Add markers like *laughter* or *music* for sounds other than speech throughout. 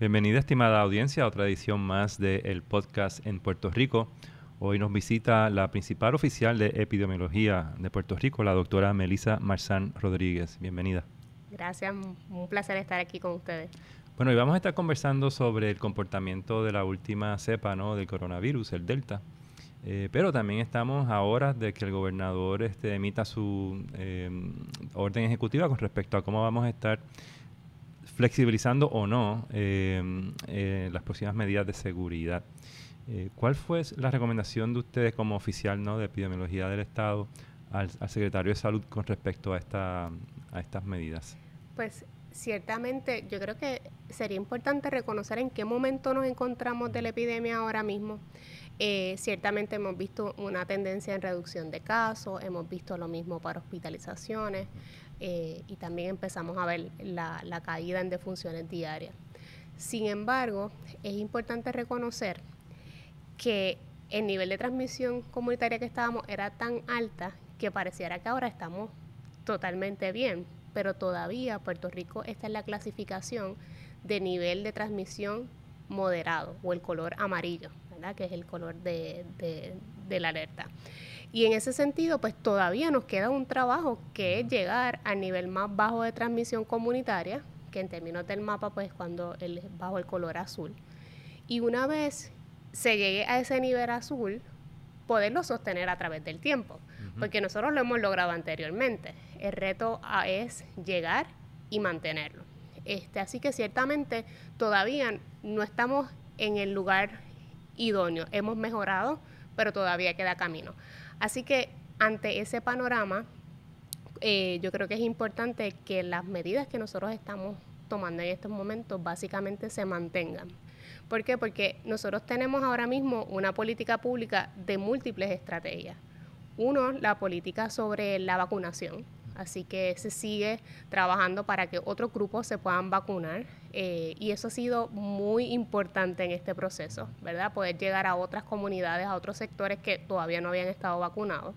Bienvenida, estimada audiencia, a otra edición más del podcast en Puerto Rico. Hoy nos visita la principal oficial de epidemiología de Puerto Rico, la doctora Melisa Marzán Rodríguez. Bienvenida. Gracias, un placer estar aquí con ustedes. Bueno, hoy vamos a estar conversando sobre el comportamiento de la última cepa ¿no? del coronavirus, el Delta. Eh, pero también estamos a horas de que el gobernador este, emita su eh, orden ejecutiva con respecto a cómo vamos a estar flexibilizando o no eh, eh, las próximas medidas de seguridad. Eh, ¿Cuál fue la recomendación de ustedes como oficial ¿no? de epidemiología del Estado al, secretario de Salud con respecto a, esta, a estas medidas? Pues ciertamente yo creo que sería importante reconocer en qué momento nos encontramos de la epidemia ahora mismo. ciertamente hemos visto una tendencia en reducción de casos, hemos visto lo mismo para hospitalizaciones, eh, y también empezamos a ver la, caída en defunciones diarias. Sin embargo, es importante reconocer que el nivel de transmisión comunitaria que estábamos era tan alta que pareciera que ahora estamos totalmente bien, pero todavía Puerto Rico está en la clasificación de nivel de transmisión moderado o el color amarillo, ¿verdad? que es el color de, de la alerta. Y en ese sentido, pues todavía nos queda un trabajo que es llegar al nivel más bajo de transmisión comunitaria, que en términos del mapa, pues cuando el, bajo el color azul. Y una vez se llegue a ese nivel azul, poderlo sostener a través del tiempo, porque nosotros lo hemos logrado anteriormente. El reto es llegar y mantenerlo. Este, así que ciertamente todavía no estamos en el lugar idóneo. Hemos mejorado, pero todavía queda camino. Así que ante ese panorama, eh, yo creo que es importante que las medidas que nosotros estamos tomando en estos momentos básicamente se mantengan. ¿Por qué? Porque nosotros tenemos ahora mismo una política pública de múltiples estrategias. Uno, la política sobre la vacunación, Así que se sigue trabajando para que otros grupos se puedan vacunar eh, y eso ha sido muy importante en este proceso, ¿verdad? Poder llegar a otras comunidades, a otros sectores que todavía no habían estado vacunados.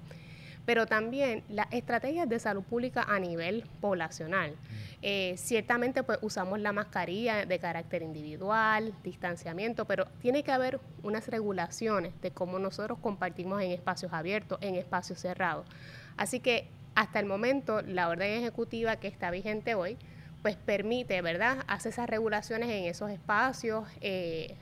Pero también las estrategias de salud pública a nivel poblacional. Eh, ciertamente pues usamos la mascarilla de carácter individual, distanciamiento, pero tiene que haber unas regulaciones de cómo nosotros compartimos en espacios abiertos, en espacios cerrados. Así que hasta el momento, la orden ejecutiva que está vigente hoy, pues permite, ¿verdad?, hace esas regulaciones en esos espacios, eh,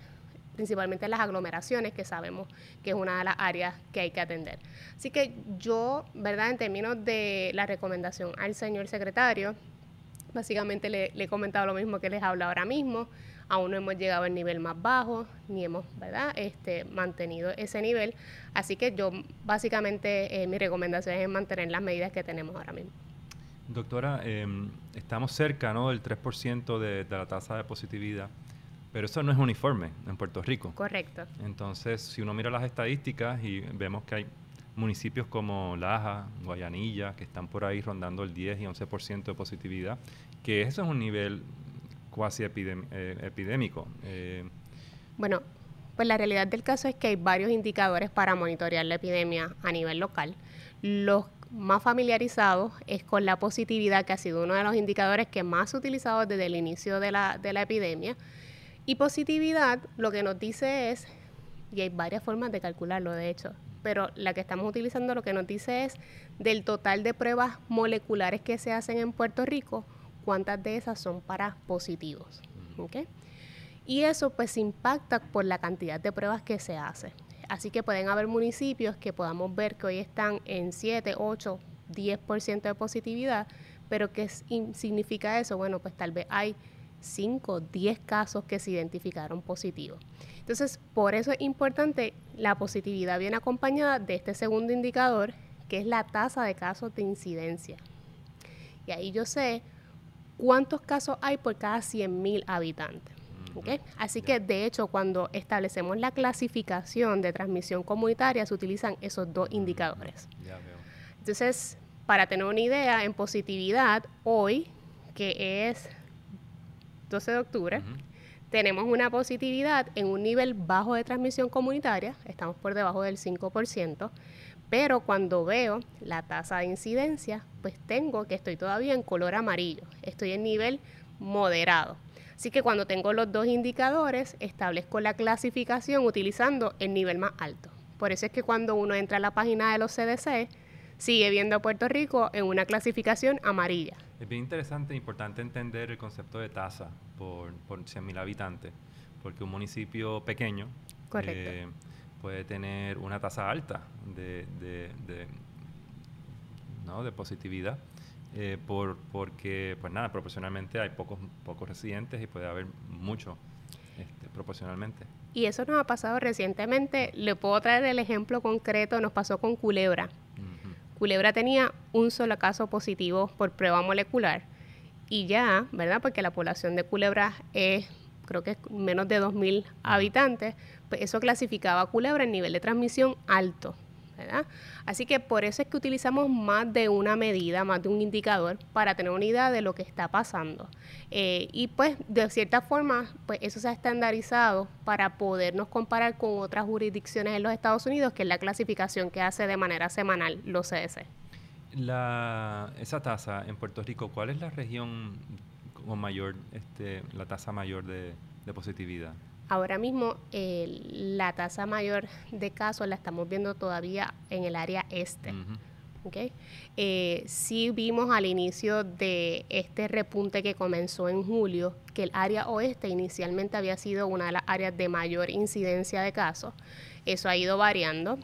principalmente en las aglomeraciones, que sabemos que es una de las áreas que hay que atender. Así que yo, ¿verdad?, en términos de la recomendación al señor secretario, básicamente le, le he comentado lo mismo que les hablo ahora mismo, aún no hemos llegado al nivel más bajo, ni hemos ¿verdad? Este, mantenido ese nivel. Así que yo básicamente eh, mi recomendación es mantener las medidas que tenemos ahora mismo. Doctora, em, estamos cerca ¿no? del 3% de, de la tasa de positividad, pero eso no es uniforme en Puerto Rico. Correcto. Entonces, si uno mira las estadísticas y vemos que hay municipios como Laja, Guayanilla, que están por ahí rondando el 10 y 11% de positividad, que eso es un nivel cuasi eh, epidémico. Eh, bueno, pues la realidad del caso es que hay varios indicadores para monitorear la epidemia a nivel local. Los más familiarizados es con la positividad, que ha sido uno de los indicadores que más se ha utilizado desde el inicio de la, de la epidemia. Y positividad lo que nos dice es, y hay varias formas de calcularlo de hecho, pero la que estamos utilizando lo que nos dice es del total de pruebas moleculares que se hacen en Puerto Rico, cuántas de esas son para positivos. Y eso pues impacta por la cantidad de pruebas que se hace. Así que pueden haber municipios que podamos ver que hoy están en 7, 8, 10% de positividad, pero ¿qué significa eso? Bueno, pues tal vez hay 5, 10 casos que se identificaron positivos. Entonces, por eso es importante, la positividad viene acompañada de este segundo indicador, que es la tasa de casos de incidencia. Y ahí yo sé cuántos casos hay por cada 100.000 habitantes. Así que, de hecho, cuando establecemos la clasificación de transmisión comunitaria, se utilizan esos dos indicadores. Entonces, para tener una idea, en positividad, hoy, que es 12 de octubre, tenemos una positividad en un nivel bajo de transmisión comunitaria, estamos por debajo del 5%, pero cuando veo la tasa de incidencia, pues tengo que estoy todavía en color amarillo, estoy en nivel moderado. Así que cuando tengo los dos indicadores, establezco la clasificación utilizando el nivel más alto. Por eso es que cuando uno entra a la página de los CDC, sigue viendo a Puerto Rico en una clasificación amarilla. Es bien interesante e importante entender el concepto de tasa por, por 100.000 habitantes, porque un municipio pequeño eh, puede tener una tasa alta de, de, de, ¿no? de positividad. Eh, por, porque, pues nada, proporcionalmente hay pocos, pocos residentes y puede haber mucho este, proporcionalmente. Y eso nos ha pasado recientemente. Le puedo traer el ejemplo concreto, nos pasó con Culebra. Culebra tenía un solo caso positivo por prueba molecular y ya, ¿verdad? Porque la población de Culebra es, creo que es menos de 2.000 habitantes, pues eso clasificaba Culebra en nivel de transmisión alto. Así que por eso es que utilizamos más de una medida, más de un indicador para tener una idea de lo que está pasando. Eh, y pues de cierta forma, pues eso se ha estandarizado para podernos comparar con otras jurisdicciones en los Estados Unidos, que es la clasificación que hace de manera semanal los CDC. Esa tasa en Puerto Rico, ¿cuál es la región con mayor, este, la tasa mayor de positividad? Ahora mismo la tasa mayor de casos la estamos viendo todavía en el área este. Eh, sí vimos al inicio de este repunte que comenzó en julio que el área oeste inicialmente había sido una de las áreas de mayor incidencia de casos. Eso ha ido variando.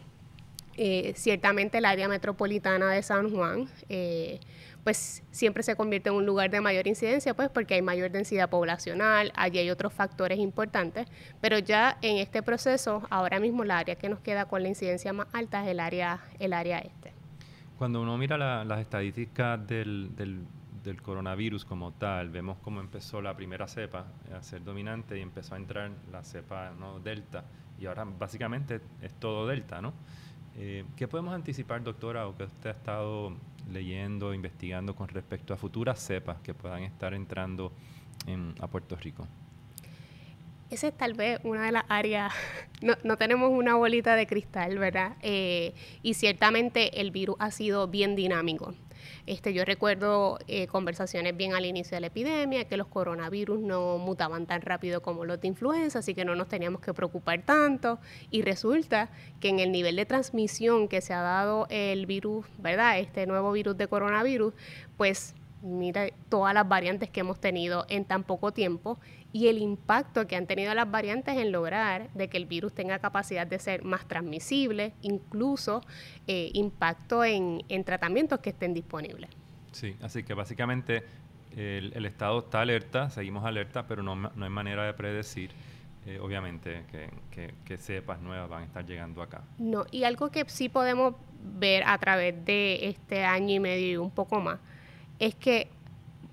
Eh, ciertamente el área metropolitana de San Juan eh, pues siempre se convierte en un lugar de mayor incidencia, pues porque hay mayor densidad poblacional, allí hay otros factores importantes, pero ya en este proceso, ahora mismo la área que nos queda con la incidencia más alta es el área, el área este. Cuando uno mira las estadísticas del, del, coronavirus como tal, vemos cómo empezó la primera cepa a ser dominante y empezó a entrar la cepa ¿no? delta, y ahora básicamente es todo delta, ¿no? Eh, ¿Qué podemos anticipar, doctora, o que usted ha estado leyendo, investigando con respecto a futuras cepas que puedan estar entrando a Puerto Rico? Esa es tal vez una de las áreas, *laughs* no, no tenemos una bolita de cristal, ¿verdad? Eh, y ciertamente el virus ha sido bien dinámico. Este, yo recuerdo eh, conversaciones bien al inicio de la epidemia, que los coronavirus no mutaban tan rápido como los de influenza, así que no nos teníamos que preocupar tanto. Y resulta que en el nivel de transmisión que se ha dado el virus, ¿verdad? Este nuevo virus de coronavirus, pues mira todas las variantes que hemos tenido en tan poco tiempo y el impacto que han tenido las variantes en lograr de que el virus tenga capacidad de ser más transmisible, incluso eh, impacto en, tratamientos que estén disponibles. Sí, así que básicamente el, Estado está alerta, seguimos alerta, pero no, no hay manera de predecir. Eh, obviamente que, que, cepas nuevas van a estar llegando acá. No, y algo que sí podemos ver a través de este año y medio y un poco más, es que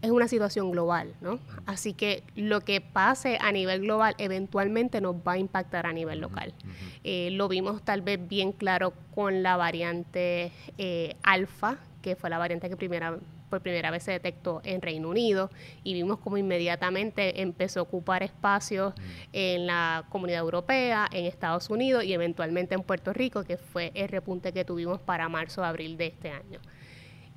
es una situación global, ¿no? Así que lo que pase a nivel global eventualmente nos va a impactar a nivel local. Eh, lo vimos tal vez bien claro con la variante eh, alfa, que fue la variante que primera, por primera vez se detectó en Reino Unido, y vimos como inmediatamente empezó a ocupar espacios en la comunidad europea, en Estados Unidos y eventualmente en Puerto Rico, que fue el repunte que tuvimos para marzo-abril de este año.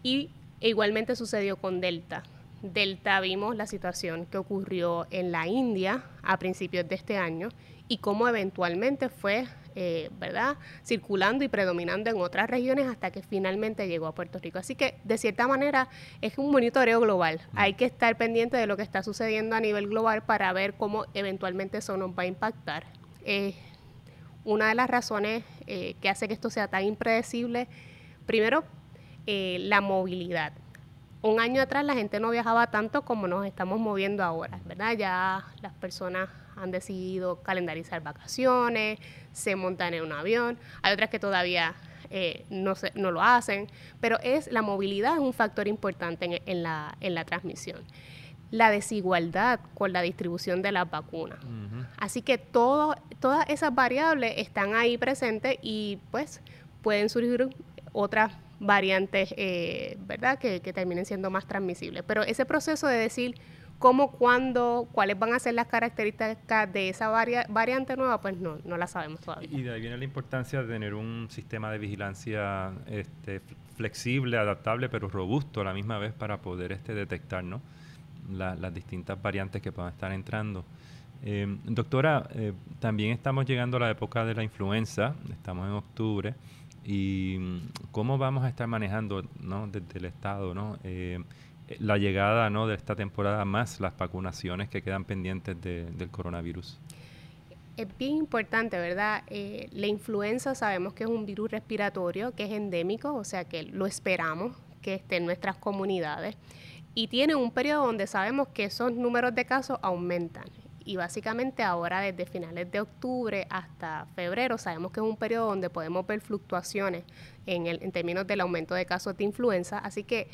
Y igualmente sucedió con Delta. Delta vimos la situación que ocurrió en la India a principios de este año y cómo eventualmente fue, eh, ¿verdad?, circulando y predominando en otras regiones hasta que finalmente llegó a Puerto Rico. Así que, de cierta manera, es un monitoreo global. Hay que estar pendiente de lo que está sucediendo a nivel global para ver cómo eventualmente eso nos va a impactar. una de las razones eh, que hace que esto sea tan impredecible, primero, eh, la movilidad. Un año atrás la gente no viajaba tanto como nos estamos moviendo ahora, ¿verdad? Ya las personas han decidido calendarizar vacaciones, se montan en un avión, hay otras que todavía eh, no, se, no lo hacen, pero es la movilidad es un factor importante en, la, en la transmisión. La desigualdad con la distribución de las vacunas. Así que todo, todas esas variables están ahí presentes y pues pueden surgir otras variantes, eh, ¿verdad?, que, terminen siendo más transmisibles. Pero ese proceso de decir cómo, cuándo, cuáles van a ser las características de esa variante nueva, pues no, no la sabemos todavía. Y de ahí viene la importancia de tener un sistema de vigilancia este, flexible, adaptable, pero robusto a la misma vez para poder este, detectar, ¿no? las distintas variantes que puedan estar entrando. Eh, doctora, eh, también estamos llegando a la época de la influenza, estamos en octubre, y mm, cómo vamos a estar manejando ¿no? desde el Estado ¿no? Eh, la llegada ¿no? de esta temporada más las vacunaciones que quedan pendientes del coronavirus. Es bien importante, ¿verdad? la influenza sabemos que es un virus respiratorio que es endémico, o sea que lo esperamos que esté en nuestras comunidades y tiene un periodo donde sabemos que esos números de casos aumentan y básicamente ahora desde finales de octubre hasta febrero sabemos que es un periodo donde podemos ver fluctuaciones en, términos del aumento de casos de influenza, así que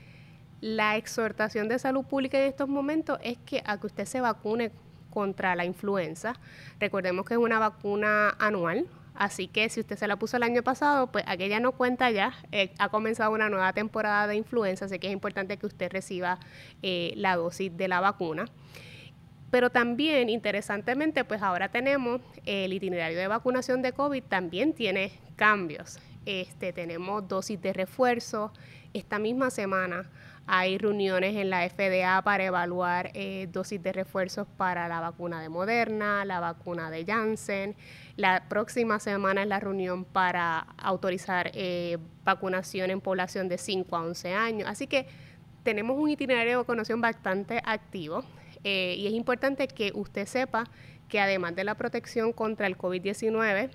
la exhortación de salud pública en estos momentos es que a que usted se vacune contra la influenza. Recordemos que es una vacuna anual, así que si usted se la puso el año pasado, pues aquella no cuenta ya. Eh, ha comenzado una nueva temporada de influenza, así que es importante que usted reciba eh, la dosis de la vacuna. Pero también, interesantemente, pues ahora tenemos el itinerario de vacunación de COVID, también tiene cambios. Este, tenemos dosis de refuerzo. Esta misma semana hay reuniones en la FDA para evaluar eh, dosis de refuerzos para la vacuna de Moderna, la vacuna de Janssen. La próxima semana es la reunión para autorizar eh, vacunación en población de 5 a 11 años. Así que tenemos un itinerario de vacunación bastante activo. Eh, y es importante que usted sepa que además de la protección contra el COVID-19,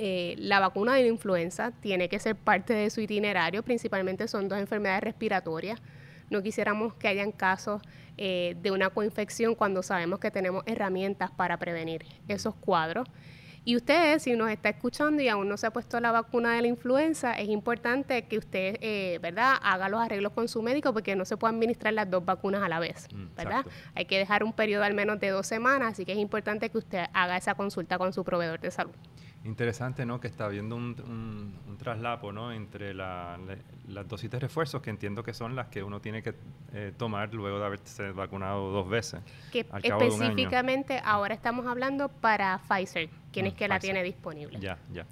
eh, la vacuna de la influenza tiene que ser parte de su itinerario, principalmente son dos enfermedades respiratorias. No quisiéramos que hayan casos eh, de una coinfección cuando sabemos que tenemos herramientas para prevenir esos cuadros. Y usted, si nos está escuchando y aún no se ha puesto la vacuna de la influenza, es importante que usted, eh, ¿verdad?, haga los arreglos con su médico porque no se puede administrar las dos vacunas a la vez, mm, ¿verdad? Hay que dejar un periodo al menos de dos semanas, así que es importante que usted haga esa consulta con su proveedor de salud. Interesante, ¿no? Que está habiendo un, traslapo, ¿no? Entre las dosis de refuerzos, que entiendo que son las que uno tiene que eh, tomar luego de haberse vacunado dos veces. Que específicamente ahora estamos hablando para Pfizer, quien es mm, que la tiene disponible. Ya, ya.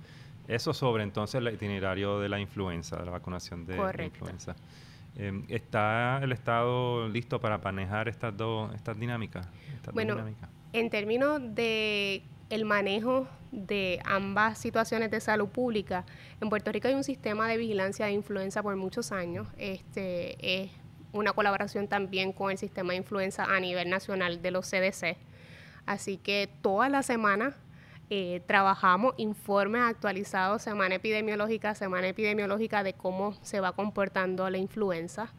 Eso sobre entonces el itinerario de la influenza, de la vacunación de la influenza. Em, ¿Está el Estado listo para manejar estas dos estas dinámicas? bueno, en términos de el manejo de ambas situaciones de salud pública. En Puerto Rico hay un sistema de vigilancia de influenza por muchos años. Este es una colaboración también con el sistema de influenza a nivel nacional de los CDC. Así que toda la semana eh, trabajamos informes actualizados, semana epidemiológica, semana epidemiológica de cómo se va comportando la influenza.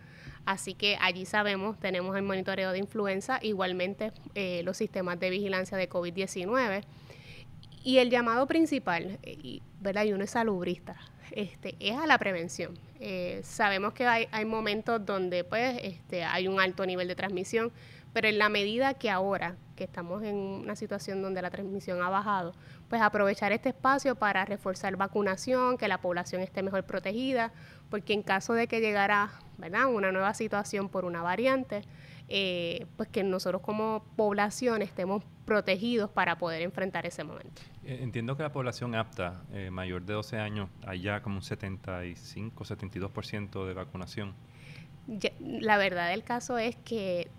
Así que allí sabemos, tenemos el monitoreo de influenza, igualmente eh, los sistemas de vigilancia de COVID-19. Y el llamado principal, eh, y, ¿verdad? y uno es salubrista, este, es a la prevención. Eh, sabemos que hay, momentos donde pues, este, hay un alto nivel de transmisión, pero en la medida que ahora, que estamos en una situación donde la transmisión ha bajado, pues aprovechar este espacio para reforzar vacunación, que la población esté mejor protegida, porque en caso de que llegara ¿verdad? una nueva situación por una variante, eh, pues que nosotros como población estemos protegidos para poder enfrentar ese momento. Eh, entiendo que la población apta, eh, mayor de 12 años, hay ya como un 75, 72% de vacunación. la verdad del caso es que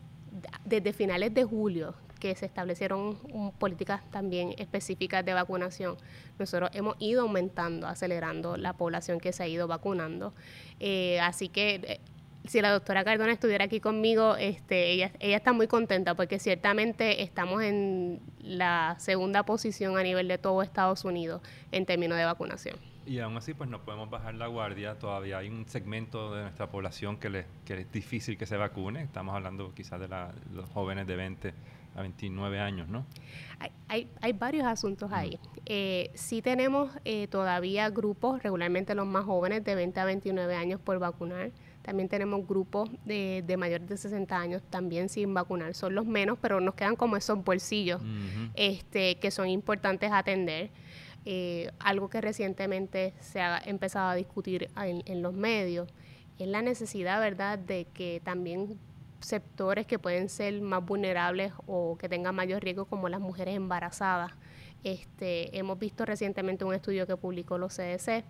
desde finales de julio que se establecieron políticas también específicas de vacunación, nosotros hemos ido aumentando, acelerando la población que se ha ido vacunando. Eh, así que eh, si la doctora Cardona estuviera aquí conmigo, este, ella, ella está muy contenta porque ciertamente estamos en la segunda posición a nivel de todo Estados Unidos en términos de vacunación. Y aún así, pues no podemos bajar la guardia. Todavía hay un segmento de nuestra población que, le, que es difícil que se vacune. Estamos hablando quizás de los jóvenes de 20 a 29 años, ¿no? Hay, hay, varios asuntos ahí. Eh, sí tenemos eh, todavía grupos, regularmente los más jóvenes, de 20 a 29 años por vacunar. También tenemos grupos de, de mayores de 60 años también sin vacunar. Son los menos, pero nos quedan como esos bolsillos este, que son importantes atender. Eh, algo que recientemente se ha empezado a discutir en, en los medios es la necesidad, ¿verdad?, de que también sectores que pueden ser más vulnerables o que tengan mayor riesgo como las mujeres embarazadas. Este, hemos visto recientemente un estudio que publicó los CDC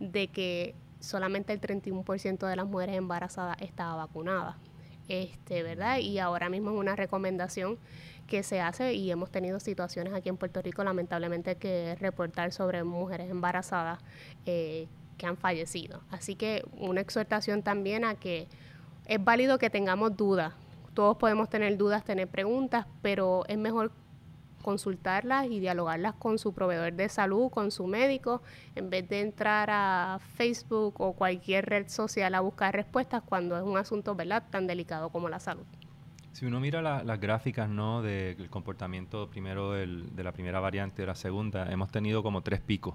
de que solamente el 31% de las mujeres embarazadas estaba vacunada. este, ¿verdad? Y ahora mismo es una recomendación que se hace y hemos tenido situaciones aquí en Puerto Rico, lamentablemente, que reportar sobre mujeres embarazadas eh, que han fallecido. Así que una exhortación también a que es válido que tengamos dudas. Todos podemos tener dudas, tener preguntas, pero es mejor consultarlas y dialogarlas con su proveedor de salud, con su médico, en vez de entrar a Facebook o cualquier red social a buscar respuestas cuando es un asunto ¿verdad? tan delicado como la salud. Si uno mira las gráficas ¿no? del comportamiento primero de la primera variante y de la segunda, hemos tenido como tres picos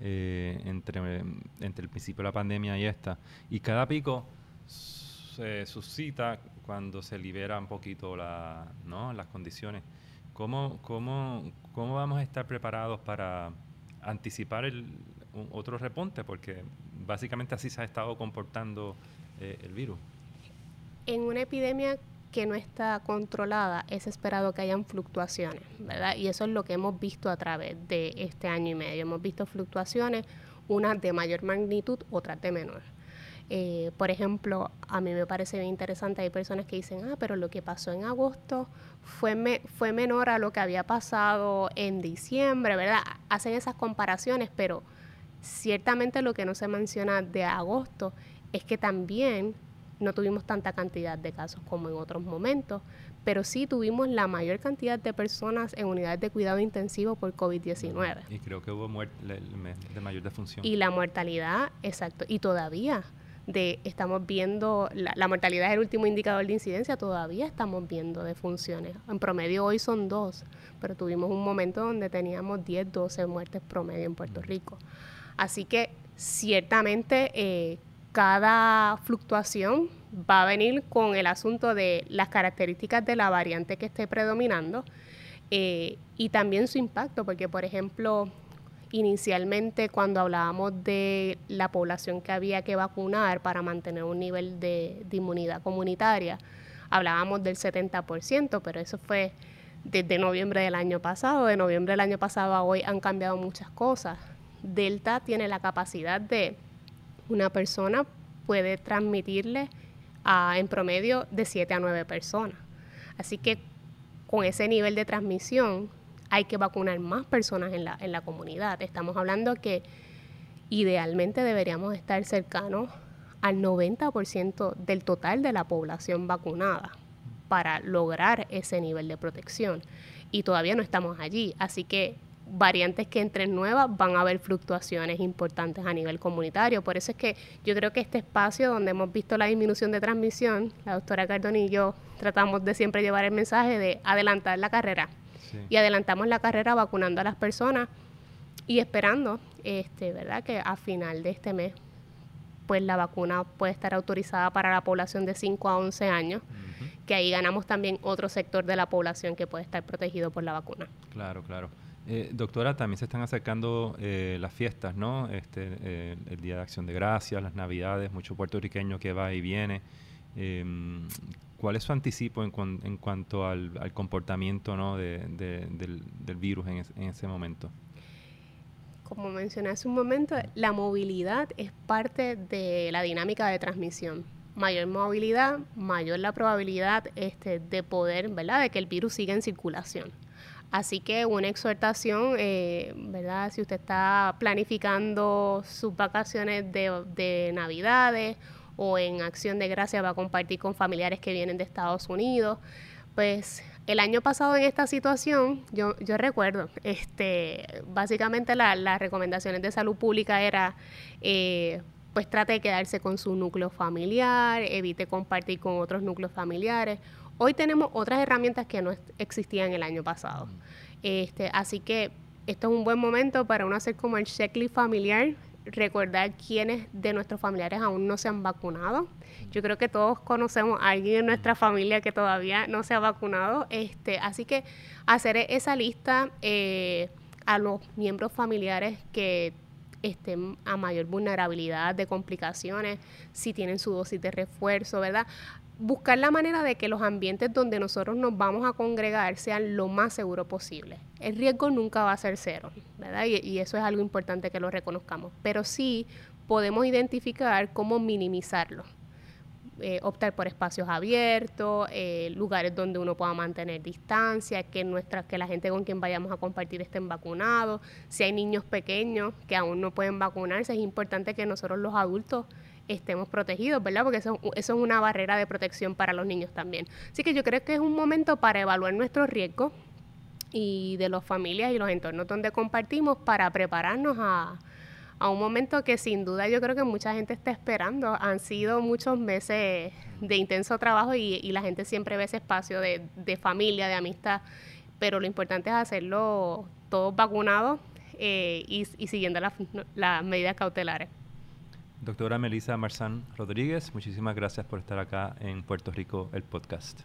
eh, entre, entre el principio de la pandemia y esta. Y cada pico se suscita cuando se libera un poquito la, ¿no? las condiciones. ¿Cómo, cómo, ¿Cómo vamos a estar preparados para anticipar el, otro repunte? Porque básicamente así se ha estado comportando eh, el virus. En una epidemia que no está controlada, es esperado que hayan fluctuaciones, ¿verdad? Y eso es lo que hemos visto a través de este año y medio. Hemos visto fluctuaciones, unas de mayor magnitud, otras de menor. Eh, por ejemplo, a mí me parece bien interesante, hay personas que dicen, ah, pero lo que pasó en agosto fue, fue menor a lo que había pasado en diciembre, ¿verdad? Hacen esas comparaciones, pero ciertamente lo que no se menciona de agosto es que también no tuvimos tanta cantidad de casos como en otros momentos, pero sí tuvimos la mayor cantidad de personas en unidades de cuidado intensivo por COVID-19. Y creo que hubo muerte de mayor defunción. Y la mortalidad, exacto, y todavía de estamos viendo, la, mortalidad es el último indicador de incidencia, todavía estamos viendo defunciones. En promedio hoy son dos, pero tuvimos un momento donde teníamos 10, 12 muertes promedio en Puerto Rico. Así que ciertamente eh, cada fluctuación va a venir con el asunto de las características de la variante que esté predominando eh, y también su impacto, porque por ejemplo inicialmente cuando hablábamos de la población que había que vacunar para mantener un nivel de, inmunidad comunitaria, hablábamos del 70%, pero eso fue desde noviembre del año pasado. De noviembre del año pasado a hoy han cambiado muchas cosas. Delta tiene la capacidad de una persona puede transmitirle a, en promedio de 7 a 9 personas. Así que con ese nivel de transmisión, hay que vacunar más personas en la, en la comunidad. Estamos hablando que idealmente deberíamos estar cercanos al 90% del total de la población vacunada para lograr ese nivel de protección. Y todavía no estamos allí. Así que variantes que entren nuevas van a haber fluctuaciones importantes a nivel comunitario. Por eso es que yo creo que este espacio donde hemos visto la disminución de transmisión, la doctora Cardoni y yo tratamos de siempre llevar el mensaje de adelantar la carrera y adelantamos la carrera vacunando a las personas y esperando, este, ¿verdad? Que a final de este mes, pues la vacuna puede estar autorizada para la población de 5 a 11 años, que ahí ganamos también otro sector de la población que puede estar protegido por la vacuna. Claro, claro. Eh, doctora, también se están acercando eh, las fiestas, ¿no? Este, eh, el Día de Acción de Gracias, las Navidades, mucho puertorriqueño que va y viene. Em, ¿Cuál es su anticipo en, en cuanto al, comportamiento ¿no? de, del, del, virus en, en, ese momento? Como mencioné hace un momento, la movilidad es parte de la dinámica de transmisión. Mayor movilidad, mayor la probabilidad este, de poder, ¿verdad?, de que el virus siga en circulación. Así que una exhortación, eh, ¿verdad? Si usted está planificando sus vacaciones de, de Navidades o en acción de gracia va a compartir con familiares que vienen de Estados Unidos. Pues el año pasado en esta situación, yo, yo recuerdo, este, básicamente las recomendaciones de salud pública era, eh, pues trate de quedarse con su núcleo familiar, evite compartir con otros núcleos familiares. Hoy tenemos otras herramientas que no existían el año pasado. Este, así que esto es un buen momento para uno hacer como el checklist familiar recordar quiénes de nuestros familiares aún no se han vacunado. Yo creo que todos conocemos a alguien en nuestra familia que todavía no se ha vacunado. Este, así que hacer esa lista eh, a los miembros familiares que estén a mayor vulnerabilidad de complicaciones, si tienen su dosis de refuerzo, ¿verdad? Buscar la manera de que los ambientes donde nosotros nos vamos a congregar sean lo más seguro posible. El riesgo nunca va a ser cero, ¿verdad? Y, eso es algo importante que lo reconozcamos. Pero sí podemos identificar cómo minimizarlo. eh, optar por espacios abiertos, eh, lugares donde uno pueda mantener distancia, que, nuestra, que la gente con quien vayamos a compartir estén vacunados. Si hay niños pequeños que aún no pueden vacunarse, es importante que nosotros los adultos estemos protegidos, ¿verdad? Porque eso, es una barrera de protección para los niños también. Así que yo creo que es un momento para evaluar nuestros riesgos y de las familias y los entornos donde compartimos para prepararnos a, a un momento que sin duda yo creo que mucha gente está esperando. Han sido muchos meses de intenso trabajo y, la gente siempre ve ese espacio de, familia, de amistad, pero lo importante es hacerlo todos vacunados eh, y, siguiendo las medidas cautelares. Doctora Melissa Marzán Rodríguez, muchísimas gracias por estar acá en Puerto Rico, el podcast.